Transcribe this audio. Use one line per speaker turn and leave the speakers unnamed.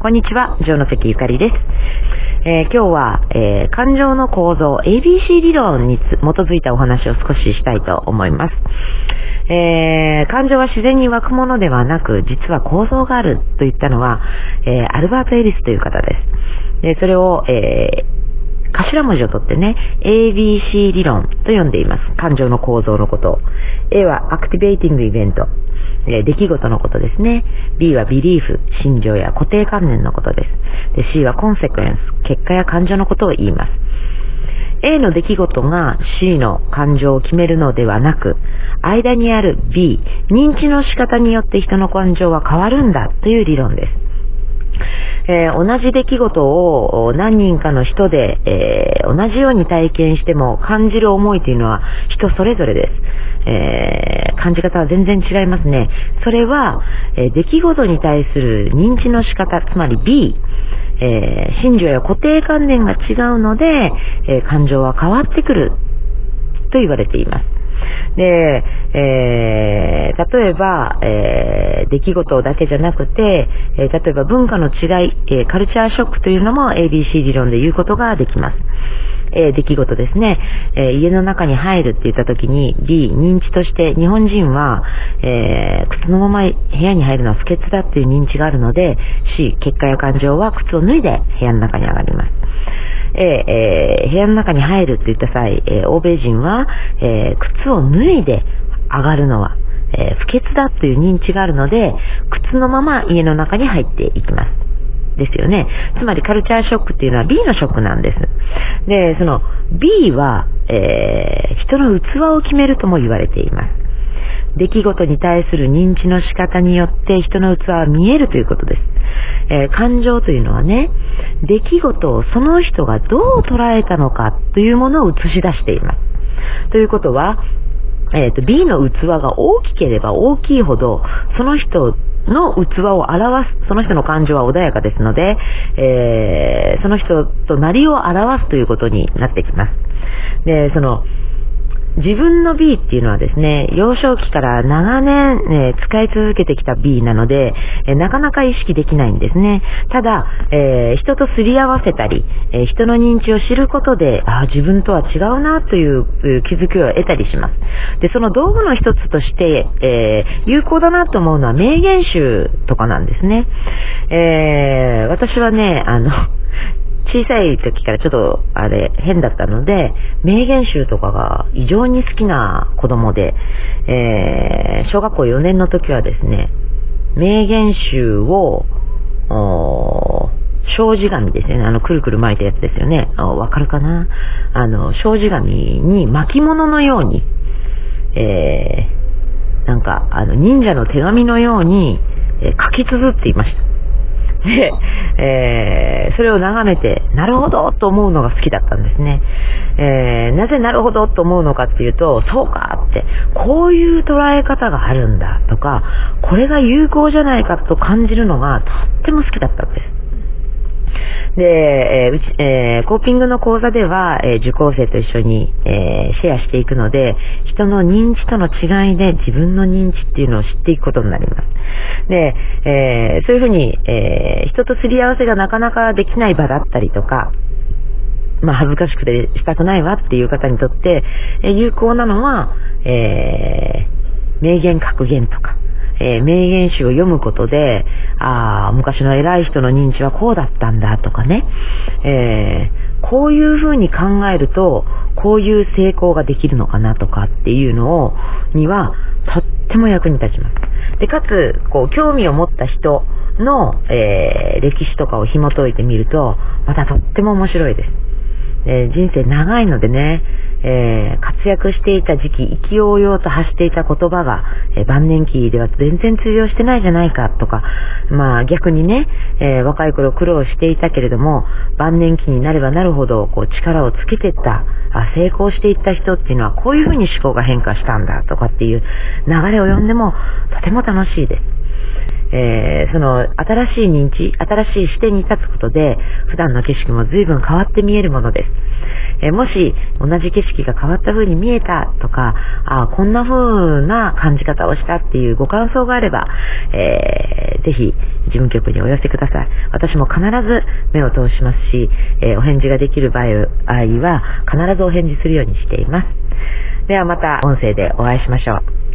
こんにちは、城関ゆかりです。えー今日は、えー感情の構造、ABC 理論に基づいたお話を少ししたいと思います。えー感情は自然に湧くものではなく、実は構造があると言ったのは、えアルバート・エリスという方です。でそれを、えー頭文字を取ってね、ABC 理論と呼んでいます。感情の構造のこと。A はアクティベーティングイベント。えー出来事のことですね。B はビリーフ、心情や固定観念のことです。で C はコンセクエンス、結果や感情のことを言います。A の出来事が C の感情を決めるのではなく、間にある B、認知の仕方によって人の感情は変わるんだという理論です。えー同じ出来事を何人かの人で、えー同じように体験しても感じる思いというのは人それぞれです。えー感じ方は全然違いますね。それは、え出来事に対する認知の仕方、つまり B、えー心情や固定観念が違うので、え感情は変わってくると言われています。で、え例えば、え出来事だけじゃなくて、えー例えば文化の違い、えーカルチャーショックというのも ABC 理論で言うことができます。えー出来事ですね、え家の中に入るって言った時に B、認知として日本人は、え靴のまま部屋に入るのは不潔だっていう認知があるので C、結果や感情は靴を脱いで部屋の中に上がります。ええー部屋の中に入るって言った際、えー欧米人は、えー靴を脱いで上がるのは、えー不潔だという認知があるので、靴のまま家の中に入っていきます。ですよね。つまりカルチャーショックっていうのは B のショックなんです。で、その B は、えー人の器を決めるとも言われています。出来事に対する認知の仕方によって人の器は見えるということです。えー感情というのはね、出来事をその人がどう捉えたのかというものを映し出しています。ということは、えーと B の器が大きければ大きいほど、その人の器を表す、その人の感情は穏やかですので、えーその人となりを表すということになってきます。で、その、自分の B っていうのはですね、幼少期から長年、えー使い続けてきた B なので、えーなかなか意識できないんですね。ただ、えー人とすり合わせたり、え人の認知を知ることで、ああ、自分とは違うなという気づきを得たりします。で、その道具の一つとして、え有効だなと思うのは名言集とかなんですね。え私はね、あの、小さい時からちょっとあれ変だったので、名言集とかが異常に好きな子供で、えー小学校4年の時はですね、名言集を、障子紙ですね。あの、くるくる巻いたやつですよね。わかるかな？あの、障子紙に巻物のように、えーなんか、あの、忍者の手紙のように、えー書き綴っていました。で、えーそれを眺めて、なるほどと思うのが好きだったんですね。えーなぜなるほどと思うのかっていうと、そうかって、こういう捉え方があるんだとか、これが有効じゃないかと感じるのがとっても好きだったんです。で、えーうち、えーコーピングの講座では、えー受講生と一緒に、えーシェアしていくので、人の認知との違いで自分の認知っていうのを知っていくことになります。で、えそういうふうに、え人とすり合わせがなかなかできない場だったりとか、まあ恥ずかしくてしたくないわっていう方にとって、え有効なのは、え名言格言とか、えー名言集を読むことで、ああ、昔の偉い人の認知はこうだったんだとかね、えーこういうふうに考えると、こういう成功ができるのかなとかっていうのを、には、とっても役に立ちます。で、かつ、こう、興味を持った人の、えー歴史とかを紐解いてみると、またとっても面白いです。えー人生長いのでね、えー活躍していた時期、意気揚々と発していた言葉が、えー晩年期では全然通用してないじゃないかとか、まあ逆にね、えー若い頃苦労していたけれども、晩年期になればなるほどこう力をつけていった、あ成功していった人っていうのはこういうふうに思考が変化したんだとかっていう流れを読んでもとても楽しいです。えーその新しい認知、新しい視点に立つことで、普段の景色も随分変わって見えるものです。えー、もし同じ景色が変わった風に見えたとか、あこんな風な感じ方をしたっていうご感想があれば、えー、ぜひ事務局にお寄せください。私も必ず目を通しますし、えー、お返事ができる場合は必ずお返事するようにしています。ではまた音声でお会いしましょう。